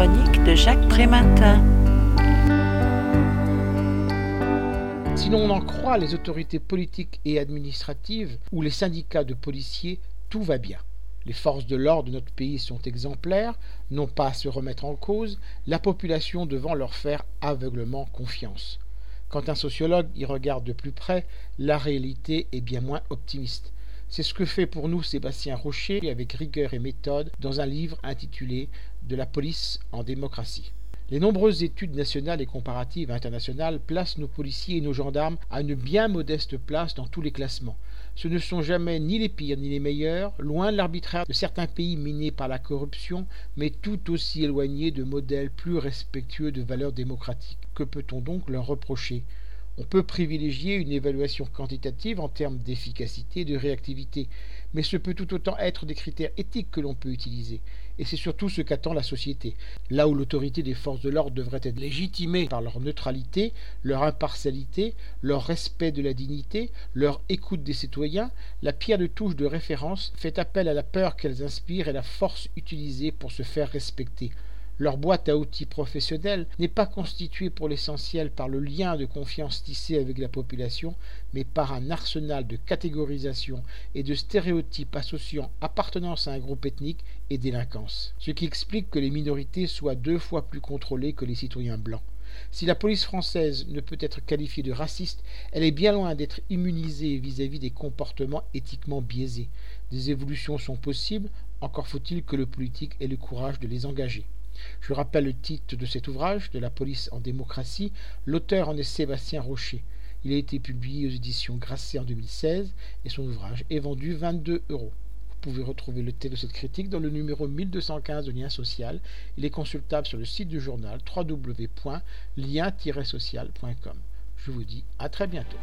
chronique de Jacques. Si l'on en croit les autorités politiques et administratives ou les syndicats de policiers, tout va bien. Les forces de l'ordre de notre pays sont exemplaires, non pas à se remettre en cause, la population devant leur faire aveuglement confiance. Quand un sociologue y regarde de plus près, la réalité est bien moins optimiste. C'est ce que fait pour nous Sébastien Rocher avec rigueur et méthode dans un livre intitulé De la police en démocratie. Les nombreuses études nationales et comparatives internationales placent nos policiers et nos gendarmes à une bien modeste place dans tous les classements. Ce ne sont jamais ni les pires ni les meilleurs, loin de l'arbitraire de certains pays minés par la corruption, mais tout aussi éloignés de modèles plus respectueux de valeurs démocratiques. Que peut-on donc leur reprocher? On peut privilégier une évaluation quantitative en termes d'efficacité et de réactivité, mais ce peut tout autant être des critères éthiques que l'on peut utiliser. Et c'est surtout ce qu'attend la société. Là où l'autorité des forces de l'ordre devrait être légitimée par leur neutralité, leur impartialité, leur respect de la dignité, leur écoute des citoyens, la pierre de touche de référence fait appel à la peur qu'elles inspirent et la force utilisée pour se faire respecter. Leur boîte à outils professionnelle n'est pas constituée pour l'essentiel par le lien de confiance tissé avec la population, mais par un arsenal de catégorisation et de stéréotypes associant appartenance à un groupe ethnique et délinquance. Ce qui explique que les minorités soient deux fois plus contrôlées que les citoyens blancs. Si la police française ne peut être qualifiée de raciste, elle est bien loin d'être immunisée vis-à-vis des comportements éthiquement biaisés. Des évolutions sont possibles, encore faut-il que le politique ait le courage de les engager. Je rappelle le titre de cet ouvrage, De la police en démocratie. L'auteur en est Sébastien Rocher. Il a été publié aux éditions Grasset en 2016 et son ouvrage est vendu 22 euros. Vous pouvez retrouver le thème de cette critique dans le numéro 1215 de Lien Social. Il est consultable sur le site du journal www.lien-social.com. Je vous dis à très bientôt.